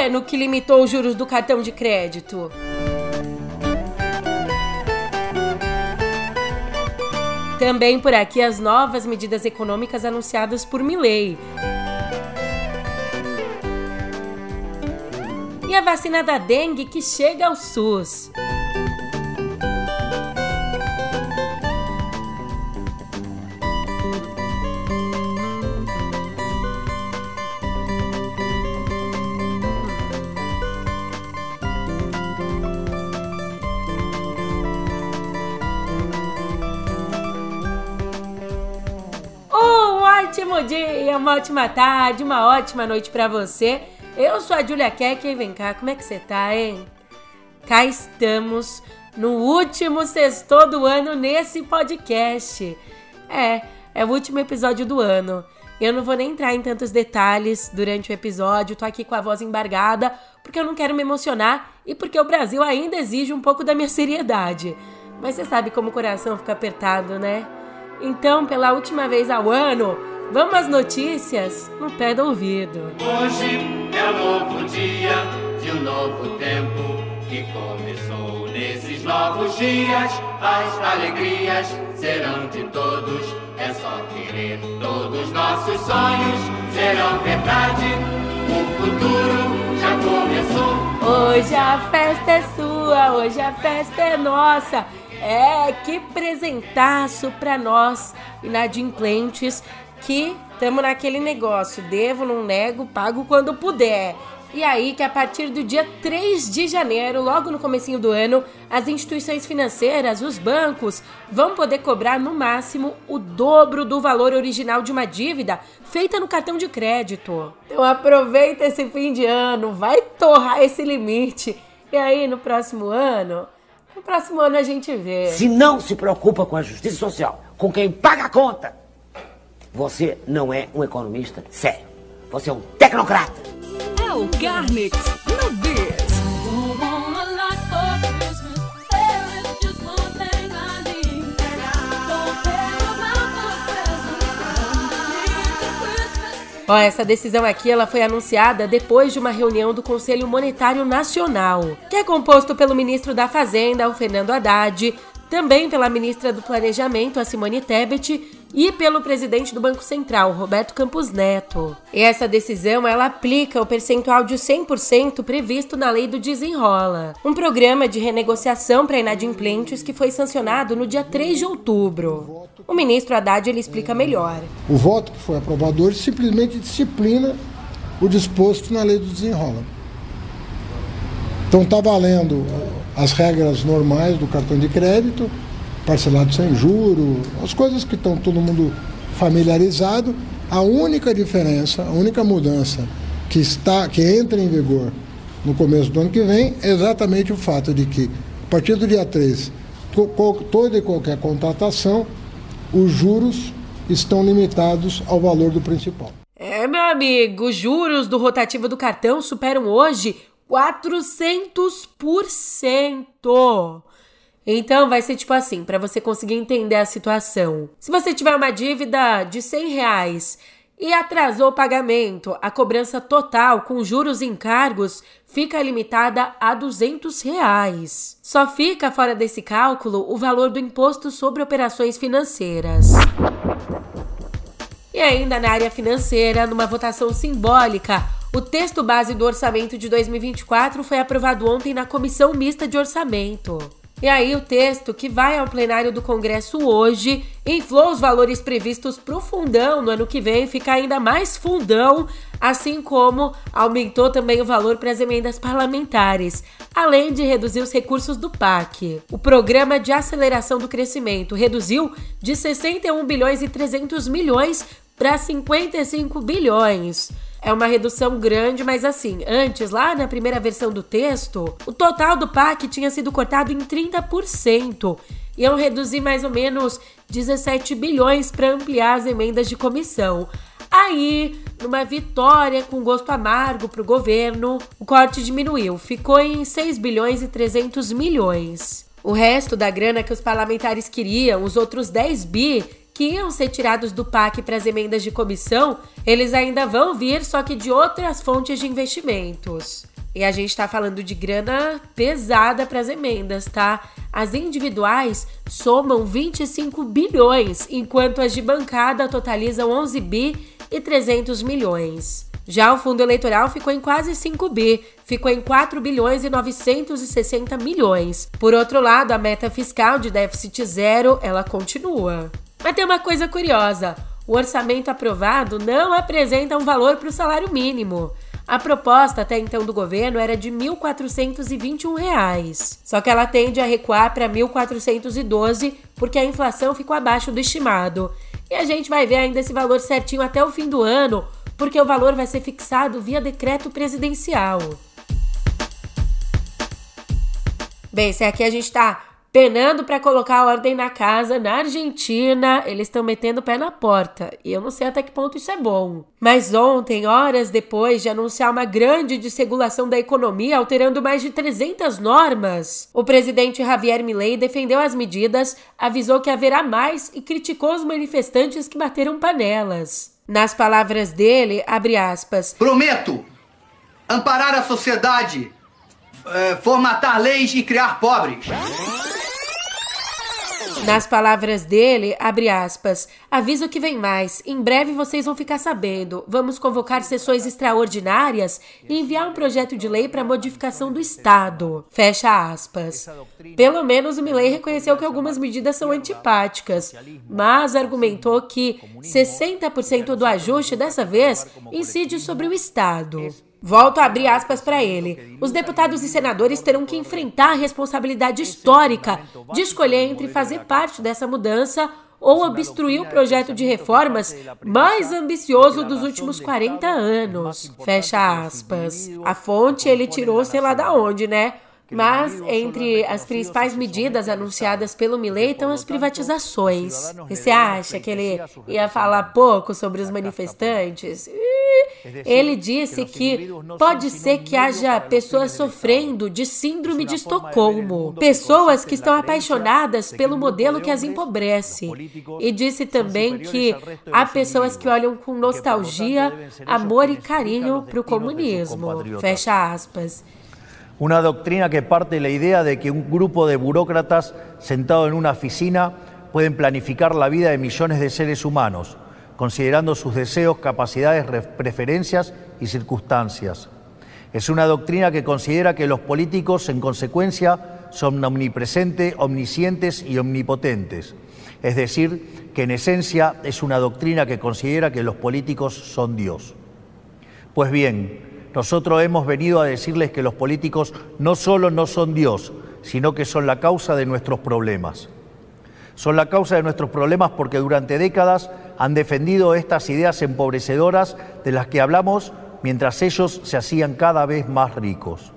governo que limitou os juros do cartão de crédito. Também por aqui as novas medidas econômicas anunciadas por Milley. E a vacina da dengue que chega ao SUS. Ótimo dia, uma ótima tarde, uma ótima noite para você. Eu sou a Julia Keck e vem cá, como é que você tá, hein? Cá estamos no último sexto do ano nesse podcast. É, é o último episódio do ano. Eu não vou nem entrar em tantos detalhes durante o episódio, tô aqui com a voz embargada, porque eu não quero me emocionar e porque o Brasil ainda exige um pouco da minha seriedade. Mas você sabe como o coração fica apertado, né? Então, pela última vez ao ano, Vamos às notícias no pé do ouvido. Hoje é um novo dia de um novo tempo que começou nesses novos dias. As alegrias serão de todos. É só querer todos nossos sonhos serão verdade. O futuro já começou. Hoje a festa é sua, hoje a festa é nossa. É, que presentaço para nós inadimplentes que estamos naquele negócio, devo, não nego, pago quando puder. E aí que a partir do dia 3 de janeiro, logo no comecinho do ano, as instituições financeiras, os bancos, vão poder cobrar no máximo o dobro do valor original de uma dívida feita no cartão de crédito. Então aproveita esse fim de ano, vai torrar esse limite. E aí no próximo ano, no próximo ano a gente vê. Se não se preocupa com a justiça social, com quem paga a conta, você não é um economista sério. Você é um tecnocrata. É o Carnix no Biz. Ó, essa decisão aqui ela foi anunciada depois de uma reunião do Conselho Monetário Nacional, que é composto pelo ministro da Fazenda, o Fernando Haddad, também pela ministra do Planejamento, a Simone Tebet, e pelo presidente do Banco Central, Roberto Campos Neto. E essa decisão ela aplica o percentual de 100% previsto na lei do Desenrola, um programa de renegociação para inadimplentes que foi sancionado no dia 3 de outubro. O ministro Haddad ele explica melhor. O voto que foi aprovado hoje simplesmente disciplina o disposto na lei do Desenrola. Então está valendo as regras normais do cartão de crédito, parcelado sem juro, as coisas que estão todo mundo familiarizado. A única diferença, a única mudança que está que entra em vigor no começo do ano que vem é exatamente o fato de que a partir do dia 3, toda e qualquer contratação, os juros estão limitados ao valor do principal. É, meu amigo, os juros do rotativo do cartão superam hoje 400%. Então vai ser tipo assim, para você conseguir entender a situação. Se você tiver uma dívida de 100 reais e atrasou o pagamento, a cobrança total com juros e encargos fica limitada a 200 reais. Só fica fora desse cálculo o valor do imposto sobre operações financeiras. E ainda na área financeira, numa votação simbólica, o texto base do orçamento de 2024 foi aprovado ontem na Comissão Mista de Orçamento. E aí o texto que vai ao plenário do Congresso hoje inflou os valores previstos para o fundão no ano que vem, fica ainda mais fundão, assim como aumentou também o valor para as emendas parlamentares, além de reduzir os recursos do PAC. O Programa de Aceleração do Crescimento reduziu de 61 bilhões e 300 milhões para 55 bilhões. É uma redução grande, mas assim, antes, lá na primeira versão do texto, o total do PAC tinha sido cortado em 30%. Iam reduzir mais ou menos 17 bilhões para ampliar as emendas de comissão. Aí, numa vitória com gosto amargo para o governo, o corte diminuiu, ficou em 6 bilhões e 300 milhões. O resto da grana que os parlamentares queriam, os outros 10 bi, que iam ser tirados do PAC para as emendas de comissão, eles ainda vão vir, só que de outras fontes de investimentos. E a gente tá falando de grana pesada para as emendas, tá? As individuais somam 25 bilhões, enquanto as de bancada totalizam 11 bi e 300 milhões. Já o fundo eleitoral ficou em quase 5 bi, ficou em 4 bilhões e 960 milhões. Por outro lado, a meta fiscal de déficit zero, ela continua. Mas tem uma coisa curiosa, o orçamento aprovado não apresenta um valor para o salário mínimo. A proposta até então do governo era de R$ 1.421, só que ela tende a recuar para 1.412 porque a inflação ficou abaixo do estimado. E a gente vai ver ainda esse valor certinho até o fim do ano, porque o valor vai ser fixado via decreto presidencial. Bem, se aqui a gente está penando para colocar ordem na casa na Argentina, eles estão metendo o pé na porta. E eu não sei até que ponto isso é bom. Mas ontem, horas depois de anunciar uma grande desregulação da economia, alterando mais de 300 normas, o presidente Javier Milei defendeu as medidas, avisou que haverá mais e criticou os manifestantes que bateram panelas. Nas palavras dele, abre aspas: Prometo amparar a sociedade, eh, formatar leis e criar pobres. Nas palavras dele, abre aspas, aviso que vem mais. Em breve vocês vão ficar sabendo. Vamos convocar sessões extraordinárias e enviar um projeto de lei para modificação do Estado. Fecha aspas. Pelo menos o Milley reconheceu que algumas medidas são antipáticas, mas argumentou que 60% do ajuste dessa vez incide sobre o Estado. Volto a abrir aspas para ele. Os deputados e senadores terão que enfrentar a responsabilidade histórica de escolher entre fazer parte dessa mudança ou obstruir o projeto de reformas mais ambicioso dos últimos 40 anos. Fecha aspas. A fonte ele tirou sei lá da onde, né? Mas entre as principais medidas anunciadas pelo Milley estão as privatizações. E você acha que ele ia falar pouco sobre os manifestantes? Ele disse que pode ser que haja pessoas sofrendo de síndrome de Estocolmo, pessoas que estão apaixonadas pelo modelo que as empobrece. E disse também que há pessoas que olham com nostalgia, amor e carinho para o comunismo. Fecha aspas. Una doctrina que parte de la idea de que un grupo de burócratas sentado en una oficina pueden planificar la vida de millones de seres humanos, considerando sus deseos, capacidades, preferencias y circunstancias. Es una doctrina que considera que los políticos, en consecuencia, son omnipresentes, omniscientes y omnipotentes. Es decir, que en esencia es una doctrina que considera que los políticos son Dios. Pues bien, nosotros hemos venido a decirles que los políticos no solo no son Dios, sino que son la causa de nuestros problemas. Son la causa de nuestros problemas porque durante décadas han defendido estas ideas empobrecedoras de las que hablamos mientras ellos se hacían cada vez más ricos.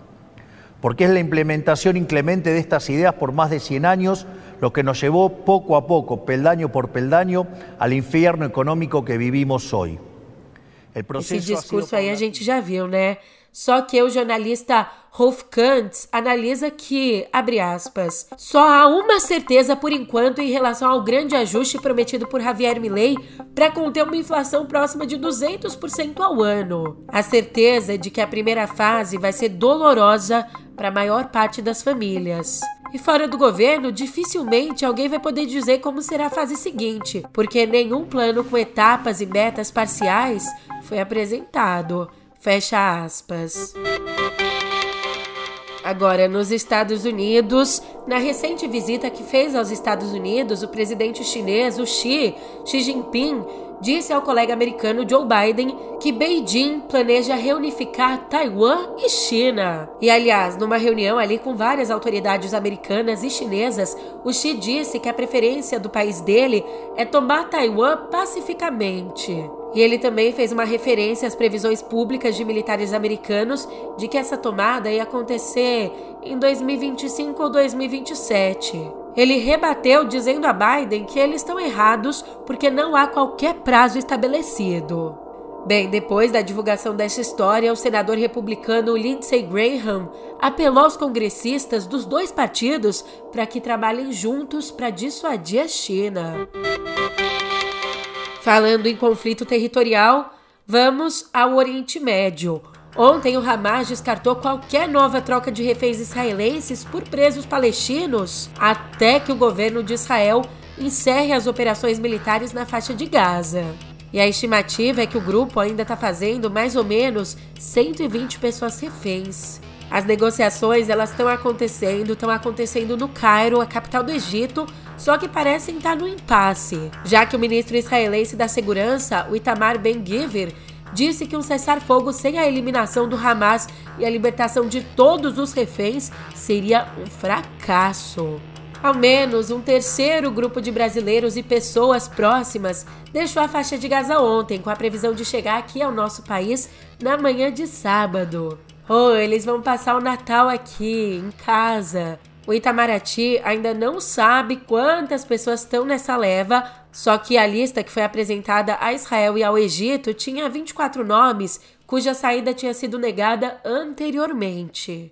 Porque es la implementación inclemente de estas ideas por más de 100 años lo que nos llevó poco a poco, peldaño por peldaño, al infierno económico que vivimos hoy. Esse discurso aí a gente já viu, né? Só que o jornalista Rolf Kantz analisa que, abre aspas, só há uma certeza por enquanto em relação ao grande ajuste prometido por Javier Milei para conter uma inflação próxima de 200% ao ano. A certeza de que a primeira fase vai ser dolorosa para a maior parte das famílias. E fora do governo, dificilmente alguém vai poder dizer como será a fase seguinte, porque nenhum plano com etapas e metas parciais foi apresentado. Fecha aspas. Agora, nos Estados Unidos, na recente visita que fez aos Estados Unidos, o presidente chinês, o Xi, Xi Jinping, disse ao colega americano Joe Biden que Beijing planeja reunificar Taiwan e China. E aliás, numa reunião ali com várias autoridades americanas e chinesas, o Xi disse que a preferência do país dele é tomar Taiwan pacificamente. E ele também fez uma referência às previsões públicas de militares americanos de que essa tomada ia acontecer em 2025 ou 2027. Ele rebateu dizendo a Biden que eles estão errados porque não há qualquer prazo estabelecido. Bem, depois da divulgação dessa história, o senador republicano Lindsey Graham apelou aos congressistas dos dois partidos para que trabalhem juntos para dissuadir a China. Falando em conflito territorial, vamos ao Oriente Médio. Ontem, o Hamas descartou qualquer nova troca de reféns israelenses por presos palestinos até que o governo de Israel encerre as operações militares na faixa de Gaza. E a estimativa é que o grupo ainda está fazendo mais ou menos 120 pessoas reféns. As negociações elas estão acontecendo, estão acontecendo no Cairo, a capital do Egito, só que parecem estar no impasse, já que o ministro israelense da Segurança, o Itamar Ben-Gvir, disse que um cessar-fogo sem a eliminação do Hamas e a libertação de todos os reféns seria um fracasso. Ao menos um terceiro grupo de brasileiros e pessoas próximas deixou a faixa de Gaza ontem, com a previsão de chegar aqui ao nosso país na manhã de sábado. Oh, eles vão passar o Natal aqui, em casa. O Itamaraty ainda não sabe quantas pessoas estão nessa leva, só que a lista que foi apresentada a Israel e ao Egito tinha 24 nomes, cuja saída tinha sido negada anteriormente.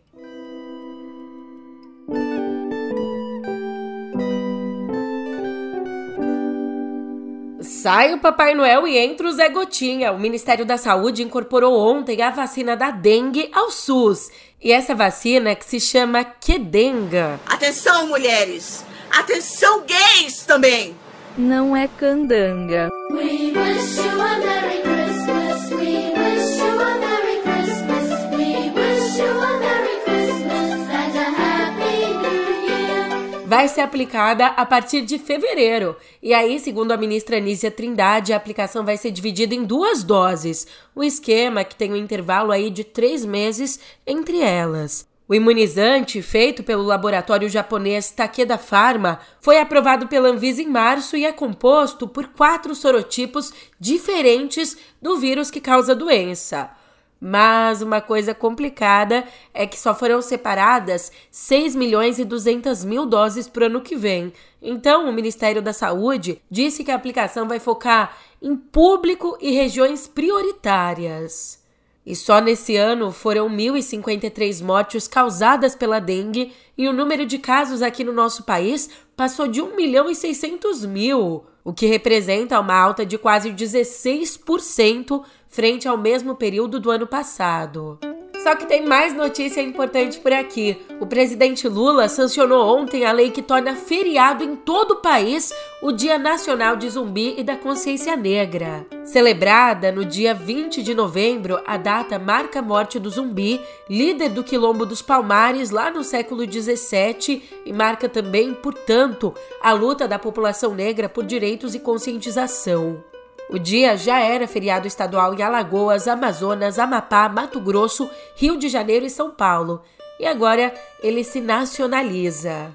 Sai o Papai Noel e entra o Zé Gotinha. O Ministério da Saúde incorporou ontem a vacina da dengue ao SUS. E essa vacina que se chama Quedenga. Atenção, mulheres! Atenção, gays também! Não é candanga. We wish you a Merry Christmas. We wish you a Merry Christmas. We wish you a Merry Christmas and a Happy New Year. vai ser aplicada a partir de fevereiro. E aí, segundo a ministra Anísia Trindade, a aplicação vai ser dividida em duas doses. O esquema que tem um intervalo aí de três meses entre elas. O imunizante, feito pelo laboratório japonês Takeda Pharma, foi aprovado pela Anvisa em março e é composto por quatro sorotipos diferentes do vírus que causa a doença. Mas uma coisa complicada é que só foram separadas 6 milhões e 200 mil doses para o ano que vem. Então, o Ministério da Saúde disse que a aplicação vai focar em público e regiões prioritárias. E só nesse ano foram 1.053 mortes causadas pela dengue e o número de casos aqui no nosso país passou de 1 milhão e 600 mil, o que representa uma alta de quase 16% frente ao mesmo período do ano passado. Só que tem mais notícia importante por aqui. O presidente Lula sancionou ontem a lei que torna feriado em todo o país o Dia Nacional de Zumbi e da Consciência Negra. Celebrada no dia 20 de novembro, a data marca a morte do zumbi, líder do Quilombo dos Palmares lá no século 17 e marca também, portanto, a luta da população negra por direitos e conscientização. O dia já era feriado estadual em Alagoas, Amazonas, Amapá, Mato Grosso, Rio de Janeiro e São Paulo. E agora ele se nacionaliza.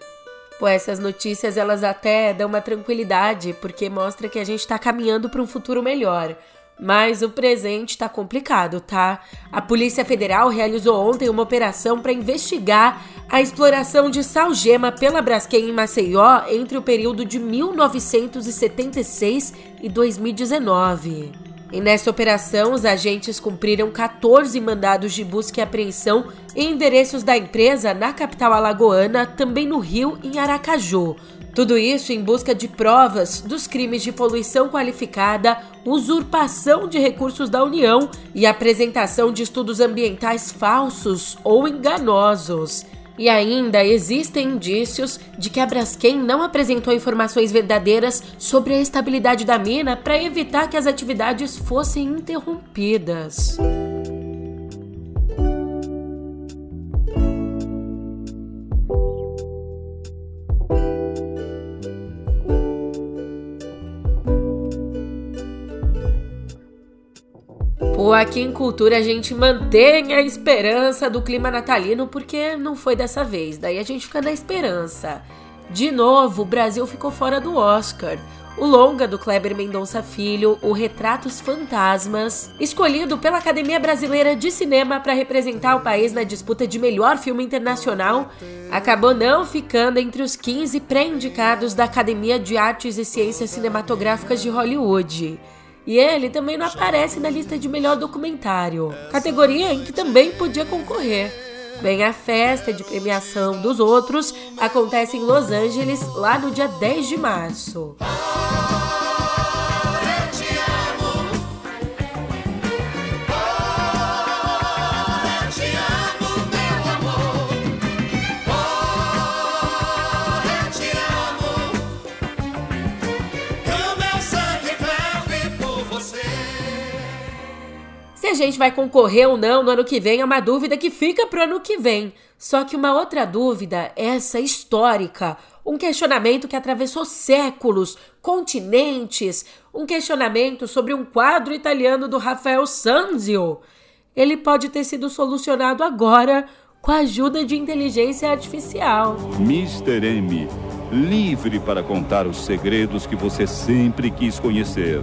Pô, essas notícias elas até dão uma tranquilidade, porque mostra que a gente está caminhando para um futuro melhor. Mas o presente está complicado, tá? A Polícia Federal realizou ontem uma operação para investigar a exploração de salgema pela Braskem em Maceió entre o período de 1976 e 2019. E nessa operação, os agentes cumpriram 14 mandados de busca e apreensão em endereços da empresa na capital alagoana, também no Rio em Aracaju. Tudo isso em busca de provas dos crimes de poluição qualificada, usurpação de recursos da União e apresentação de estudos ambientais falsos ou enganosos. E ainda existem indícios de que a Braskem não apresentou informações verdadeiras sobre a estabilidade da mina para evitar que as atividades fossem interrompidas. Aqui em Cultura a gente mantém a esperança do clima natalino porque não foi dessa vez, daí a gente fica na esperança. De novo, o Brasil ficou fora do Oscar. O longa do Kleber Mendonça Filho, o Retratos Fantasmas, escolhido pela Academia Brasileira de Cinema para representar o país na disputa de melhor filme internacional, acabou não ficando entre os 15 pré-indicados da Academia de Artes e Ciências Cinematográficas de Hollywood. E ele também não aparece na lista de melhor documentário, categoria em que também podia concorrer. Bem, a festa de premiação dos outros acontece em Los Angeles lá no dia 10 de março. Gente vai concorrer ou não no ano que vem é uma dúvida que fica pro ano que vem. Só que uma outra dúvida, essa histórica, um questionamento que atravessou séculos, continentes, um questionamento sobre um quadro italiano do Rafael Sanzio. Ele pode ter sido solucionado agora com a ajuda de inteligência artificial. Mr. M, livre para contar os segredos que você sempre quis conhecer.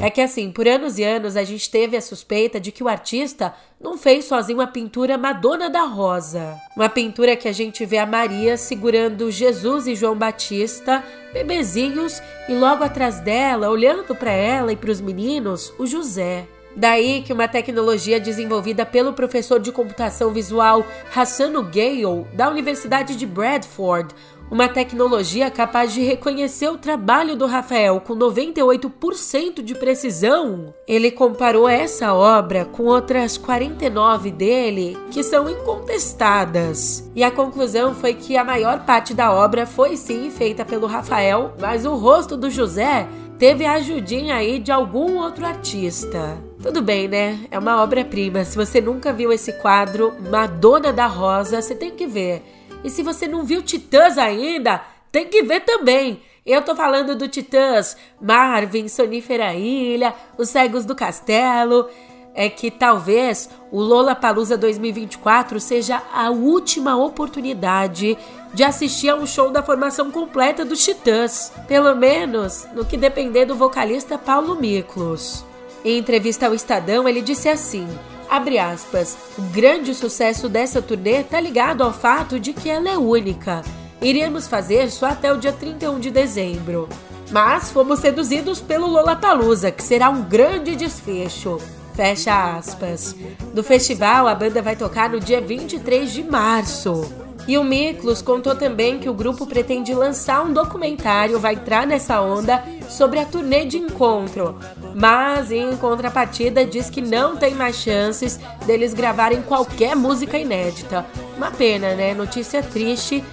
É que assim, por anos e anos a gente teve a suspeita de que o artista não fez sozinho a pintura Madonna da Rosa. Uma pintura que a gente vê a Maria segurando Jesus e João Batista, bebezinhos, e logo atrás dela, olhando para ela e para os meninos, o José. Daí que uma tecnologia desenvolvida pelo professor de computação visual Hassano Gale, da Universidade de Bradford, uma tecnologia capaz de reconhecer o trabalho do Rafael com 98% de precisão. Ele comparou essa obra com outras 49 dele que são incontestadas. E a conclusão foi que a maior parte da obra foi sim feita pelo Rafael, mas o rosto do José teve a ajudinha aí de algum outro artista. Tudo bem, né? É uma obra-prima. Se você nunca viu esse quadro, Madonna da Rosa, você tem que ver. E se você não viu Titãs ainda, tem que ver também. Eu tô falando do Titãs, Marvin, Sonífera Ilha, Os Cegos do Castelo. É que talvez o Lola Palusa 2024 seja a última oportunidade de assistir a um show da formação completa dos Titãs. Pelo menos no que depender do vocalista Paulo Miklos. Em entrevista ao Estadão, ele disse assim: Abre aspas. O grande sucesso dessa turnê tá ligado ao fato de que ela é única. Iríamos fazer só até o dia 31 de dezembro. Mas fomos seduzidos pelo Lollapalooza, que será um grande desfecho. Fecha aspas. No festival, a banda vai tocar no dia 23 de março. E o Miklos contou também que o grupo pretende lançar um documentário, vai entrar nessa onda, sobre a turnê de encontro. Mas, em contrapartida, diz que não tem mais chances deles gravarem qualquer música inédita. Uma pena, né? Notícia triste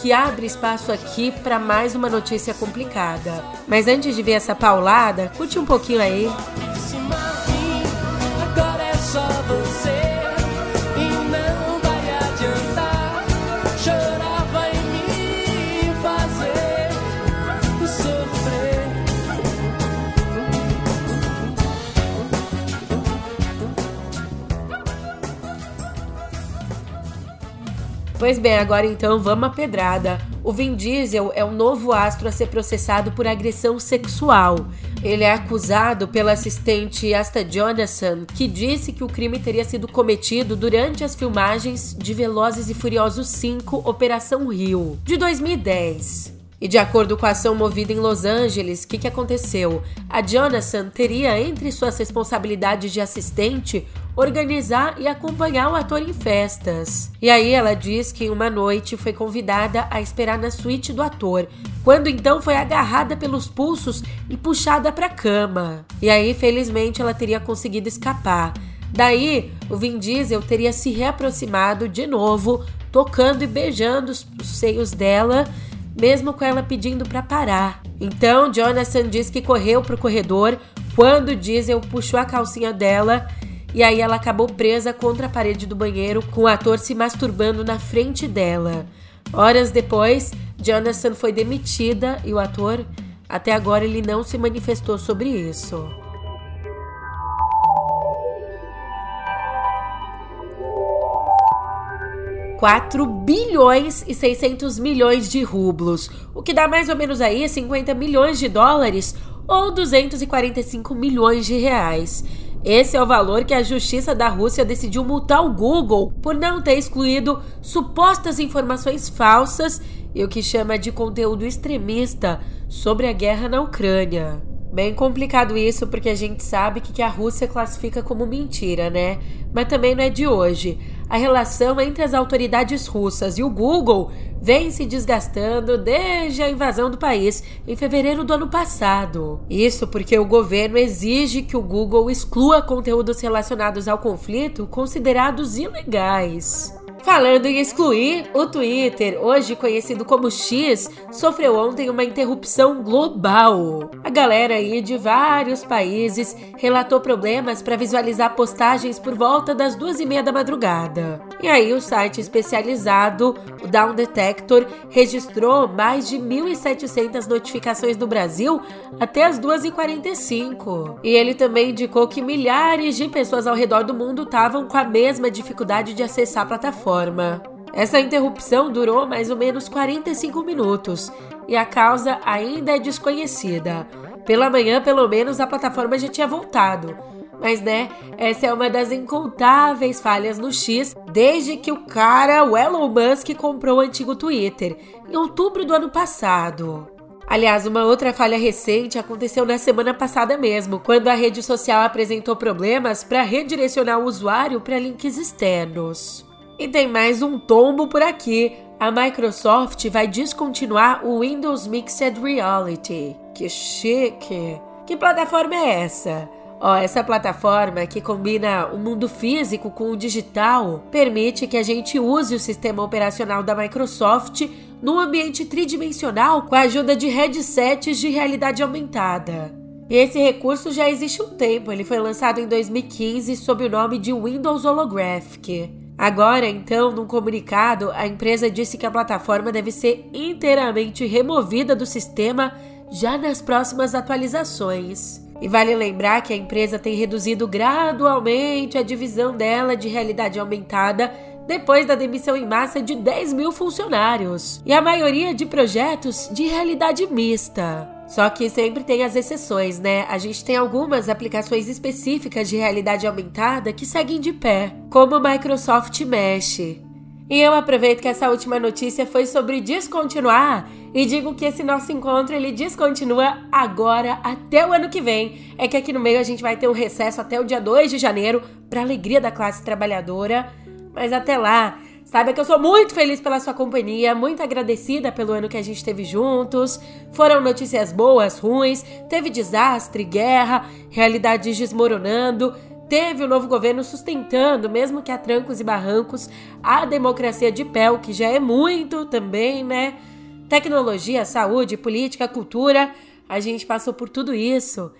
que abre espaço aqui para mais uma notícia complicada. Mas antes de ver essa paulada, curte um pouquinho aí. Agora é só você Pois bem, agora então vamos à pedrada. O Vin Diesel é o novo astro a ser processado por agressão sexual. Ele é acusado pela assistente Asta Jonasson, que disse que o crime teria sido cometido durante as filmagens de Velozes e Furiosos 5 Operação Rio, de 2010. E de acordo com a ação movida em Los Angeles, o que, que aconteceu? A Jonathan teria entre suas responsabilidades de assistente organizar e acompanhar o ator em festas. E aí ela diz que uma noite foi convidada a esperar na suíte do ator, quando então foi agarrada pelos pulsos e puxada para a cama. E aí, felizmente, ela teria conseguido escapar. Daí, o Vin Diesel teria se reaproximado de novo, tocando e beijando os seios dela mesmo com ela pedindo para parar. Então, Jonathan diz que correu pro corredor quando Diesel puxou a calcinha dela e aí ela acabou presa contra a parede do banheiro com o ator se masturbando na frente dela. Horas depois, Jonathan foi demitida e o ator, até agora, ele não se manifestou sobre isso. 4 bilhões e 600 milhões de rublos, o que dá mais ou menos aí 50 milhões de dólares ou 245 milhões de reais. Esse é o valor que a justiça da Rússia decidiu multar o Google por não ter excluído supostas informações falsas e o que chama de conteúdo extremista sobre a guerra na Ucrânia. Bem complicado isso, porque a gente sabe que, que a Rússia classifica como mentira, né? Mas também não é de hoje. A relação entre as autoridades russas e o Google vem se desgastando desde a invasão do país em fevereiro do ano passado. Isso porque o governo exige que o Google exclua conteúdos relacionados ao conflito considerados ilegais. Falando em excluir, o Twitter, hoje conhecido como X, sofreu ontem uma interrupção global. A galera aí de vários países relatou problemas para visualizar postagens por volta das duas e meia da madrugada. E aí o site especializado, o Down Detector, registrou mais de 1.700 notificações no Brasil até as 2h45. E ele também indicou que milhares de pessoas ao redor do mundo estavam com a mesma dificuldade de acessar a plataforma. Essa interrupção durou mais ou menos 45 minutos e a causa ainda é desconhecida. Pela manhã, pelo menos, a plataforma já tinha voltado. Mas, né, essa é uma das incontáveis falhas no X desde que o cara, o Elon Musk, comprou o antigo Twitter, em outubro do ano passado. Aliás, uma outra falha recente aconteceu na semana passada mesmo, quando a rede social apresentou problemas para redirecionar o usuário para links externos. E tem mais um tombo por aqui. A Microsoft vai descontinuar o Windows Mixed Reality. Que chique! Que plataforma é essa? Ó, essa plataforma que combina o mundo físico com o digital permite que a gente use o sistema operacional da Microsoft num ambiente tridimensional com a ajuda de headsets de realidade aumentada. E esse recurso já existe há um tempo, ele foi lançado em 2015 sob o nome de Windows Holographic. Agora, então, num comunicado, a empresa disse que a plataforma deve ser inteiramente removida do sistema já nas próximas atualizações. E vale lembrar que a empresa tem reduzido gradualmente a divisão dela de realidade aumentada depois da demissão em massa de 10 mil funcionários, e a maioria de projetos de realidade mista. Só que sempre tem as exceções, né? A gente tem algumas aplicações específicas de realidade aumentada que seguem de pé, como o Microsoft Mesh. E eu aproveito que essa última notícia foi sobre descontinuar e digo que esse nosso encontro ele descontinua agora até o ano que vem. É que aqui no meio a gente vai ter um recesso até o dia 2 de janeiro para alegria da classe trabalhadora. Mas até lá, saiba que eu sou muito feliz pela sua companhia, muito agradecida pelo ano que a gente teve juntos. Foram notícias boas, ruins, teve desastre, guerra, realidades desmoronando. Teve o novo governo sustentando, mesmo que a trancos e barrancos, a democracia de pé, o que já é muito também, né? Tecnologia, saúde, política, cultura, a gente passou por tudo isso.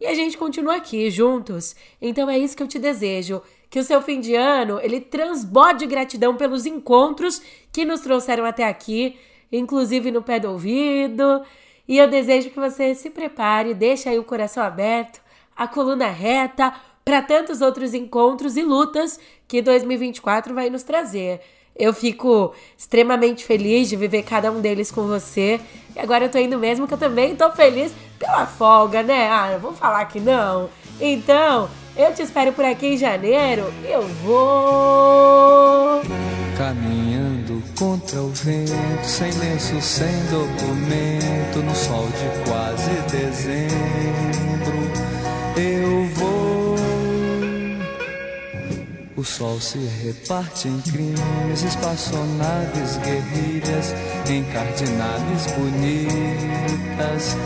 E a gente continua aqui juntos. Então é isso que eu te desejo que o seu fim de ano ele transborde gratidão pelos encontros que nos trouxeram até aqui, inclusive no pé do ouvido. E eu desejo que você se prepare, deixe aí o coração aberto, a coluna reta para tantos outros encontros e lutas que 2024 vai nos trazer. Eu fico extremamente feliz de viver cada um deles com você. E agora eu tô indo mesmo, que eu também tô feliz pela folga, né? Ah, vou falar que não. Então, eu te espero por aqui em janeiro. Eu vou. Caminhando contra o vento, sem lenço, sem documento, no sol de quase dezembro. Eu vou. O sol se reparte em crimes, espaçonaves, guerrilhas, encardinadas bonitas.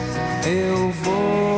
Eu vou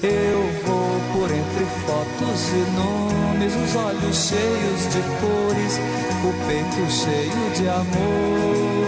Eu vou por entre fotos e nomes, os olhos cheios de cores, o peito cheio de amores.